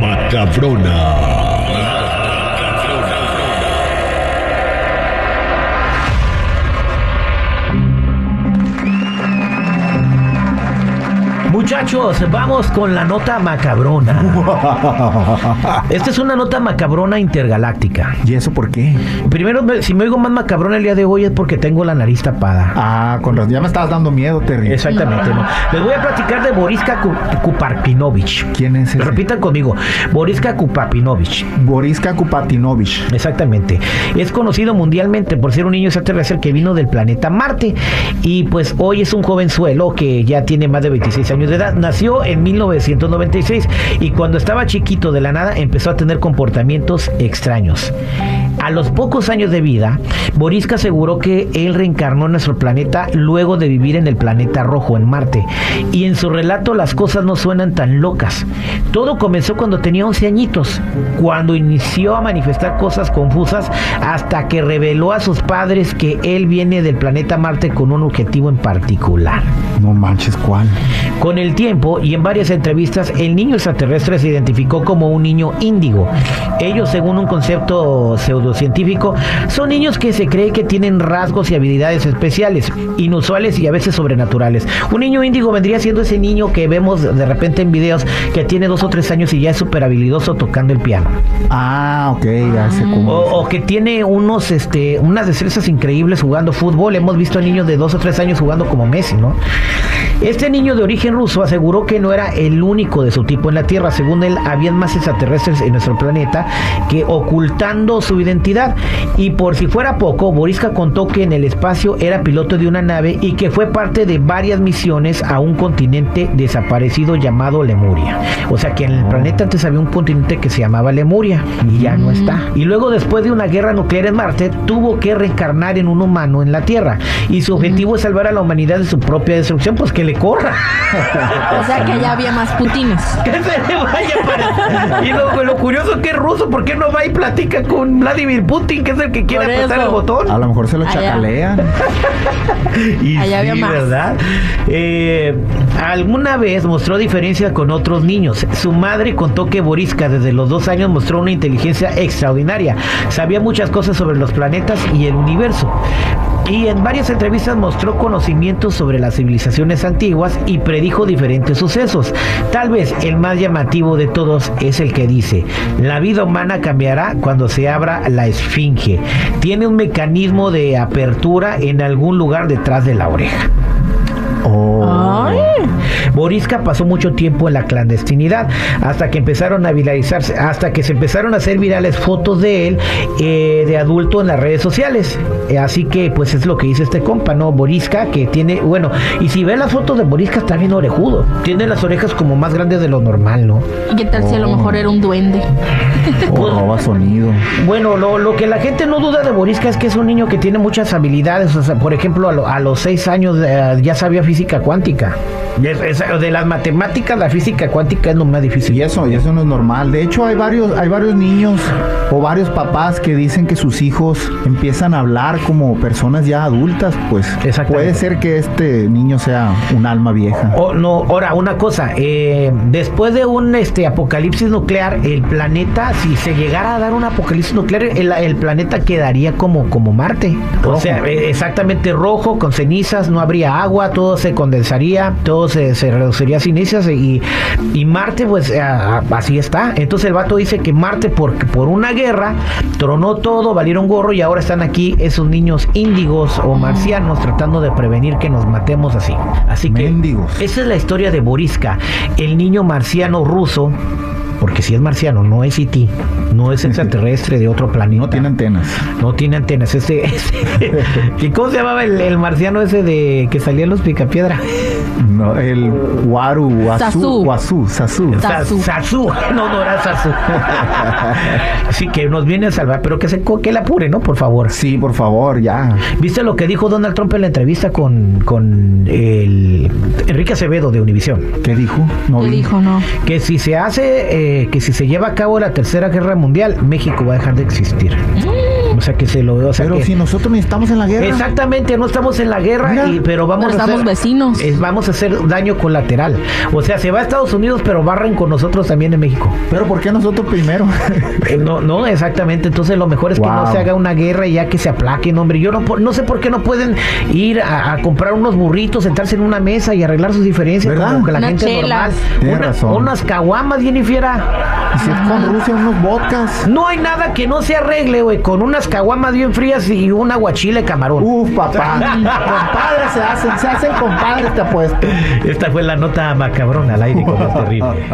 macabrona. Muchachos, vamos con la nota macabrona. Esta es una nota macabrona intergaláctica. ¿Y eso por qué? Primero, me- si me oigo más macabrona el día de hoy es porque tengo la nariz tapada. Ah, con razón. Ya me estabas dando miedo, Terry. Exactamente. ¿no? Les voy a platicar de Boriska Ku- Kuparpinovich. ¿Quién es ese? Repitan conmigo. Boriska Kuparpinovich. Boriska Kupatinovich. Exactamente. Es conocido mundialmente por ser un niño extraterrestre que vino del planeta Marte. Y pues hoy es un jovenzuelo que ya tiene más de 26 años de Nació en 1996 y cuando estaba chiquito de la nada empezó a tener comportamientos extraños. A los pocos años de vida, Boriska aseguró que él reencarnó en nuestro planeta luego de vivir en el planeta rojo, en Marte. Y en su relato las cosas no suenan tan locas. Todo comenzó cuando tenía 11 añitos, cuando inició a manifestar cosas confusas hasta que reveló a sus padres que él viene del planeta Marte con un objetivo en particular. No manches, ¿cuál? Con el tiempo y en varias entrevistas, el niño extraterrestre se identificó como un niño índigo. Ellos, según un concepto pseudocientífico, son niños que se cree que tienen rasgos y habilidades especiales, inusuales y a veces sobrenaturales. Un niño índigo vendría siendo ese niño que vemos de repente en videos que tiene dos o tres años y ya es súper habilidoso tocando el piano. Ah, ok, ya sé cómo. O, o que tiene unos, este, unas destrezas increíbles jugando fútbol. Hemos visto a niños de dos o tres años jugando como Messi, ¿no? Este niño de origen ruso aseguró que no era el único de su tipo en la Tierra. Según él, habían más extraterrestres en nuestro planeta que ocultando su identidad. Y por si fuera poco, Boriska contó que en el espacio era piloto de una nave y que fue parte de varias misiones a un continente desaparecido llamado Lemuria. O sea que en el planeta antes había un continente que se llamaba Lemuria y ya no está. Y luego después de una guerra nuclear en Marte, tuvo que reencarnar en un humano en la Tierra. Y su objetivo es salvar a la humanidad de su propia destrucción, pues que le corra. O sea que allá había más putines. que se le vaya para... Y lo, lo curioso que es ruso, ¿por qué no va y platica con Vladimir Putin, que es el que quiere apretar el botón? A lo mejor se lo Allá. chacalean. Y Allá había sí, más. ¿verdad? Eh, alguna vez mostró diferencia con otros niños. Su madre contó que Boriska desde los dos años mostró una inteligencia extraordinaria. Sabía muchas cosas sobre los planetas y el universo. Y en varias entrevistas mostró conocimientos sobre las civilizaciones antiguas y predijo diferentes sucesos. Tal vez el más llamativo de todos es el que dice, la vida humana cambiará cuando se abra la esfinge. Tiene un mecanismo de apertura en algún lugar detrás de la oreja. Oh. Ay. Boriska pasó mucho tiempo en la clandestinidad hasta que empezaron a viralizarse, hasta que se empezaron a hacer virales fotos de él eh, de adulto en las redes sociales. Eh, así que pues es lo que dice este compa, ¿no? Boriska que tiene, bueno, y si ves las fotos de Boriska está bien orejudo. Tiene las orejas como más grandes de lo normal, ¿no? ¿Y qué tal si a lo mejor era un duende? O roba sonido. Bueno, lo, lo que la gente no duda de Boriska es que es un niño que tiene muchas habilidades. O sea, por ejemplo, a, lo- a los seis años eh, ya sabía física cuántica. Es- es- de las matemáticas, la física cuántica es lo más difícil. Y eso, y eso no es normal. De hecho, hay varios, hay varios niños o varios papás que dicen que sus hijos empiezan a hablar como personas ya adultas. Pues puede ser que este niño sea un alma vieja. Oh, no, ahora, una cosa, eh, después de un este apocalipsis nuclear, el planeta, si se llegara a dar un apocalipsis nuclear, el, el planeta quedaría como, como Marte. O sea, eh, exactamente rojo, con cenizas, no habría agua, todo se condensaría, todo se, se a cenizas y, y Marte, pues a- así está. Entonces el vato dice que Marte, por, por una guerra, tronó todo, valieron gorro y ahora están aquí esos niños índigos o marcianos tratando de prevenir que nos matemos así. Así que Mendigos. esa es la historia de Boriska, el niño marciano ruso, porque si es marciano, no es IT, no es extraterrestre de otro planeta. No tiene antenas. No tiene antenas. Ese, ese- ¿Y ¿Cómo se llamaba el, el marciano ese de que salía en los picapiedra? No, el Waru, Sasu. Wasu, Wasu, Sasu. Sasu. Sa- Sasu. No, no era Sasu. sí, que nos viene a salvar, pero que se que la apure, ¿no? Por favor. Sí, por favor, ya. ¿Viste lo que dijo Donald Trump en la entrevista con, con el Enrique Acevedo de Univisión? ¿Qué dijo? No Le vi. dijo no. Que si se hace, eh, que si se lleva a cabo la tercera guerra mundial, México va a dejar de existir. O sea que se lo o sea Pero que- si nosotros ni estamos en la guerra. Exactamente, no estamos en la guerra, Mira. y, pero vamos Pero a estamos hacer, vecinos. es- vamos a hacer daño colateral. O sea, se va a Estados Unidos, pero barren con nosotros también en México. Pero ¿por qué nosotros primero? Eh, No, no, exactamente. Entonces lo mejor es que no se haga una guerra y ya que se aplaquen, hombre. Yo no, no sé por qué no pueden ir a, a comprar unos burritos, sentarse en una mesa y arreglar sus diferencias ¿Verdad? como que la Unas gente normal. Una- razón. Unas caguamas, Jennifiera. Y si es con Rusia, unos vodkas. No hay nada que no se arregle, güey, con unas caguamas bien frías y un aguachile camarón. Uf, papá. compadres se hacen, se hacen compadres, te apuesto. Esta fue la nota macabrona al aire con el terrible.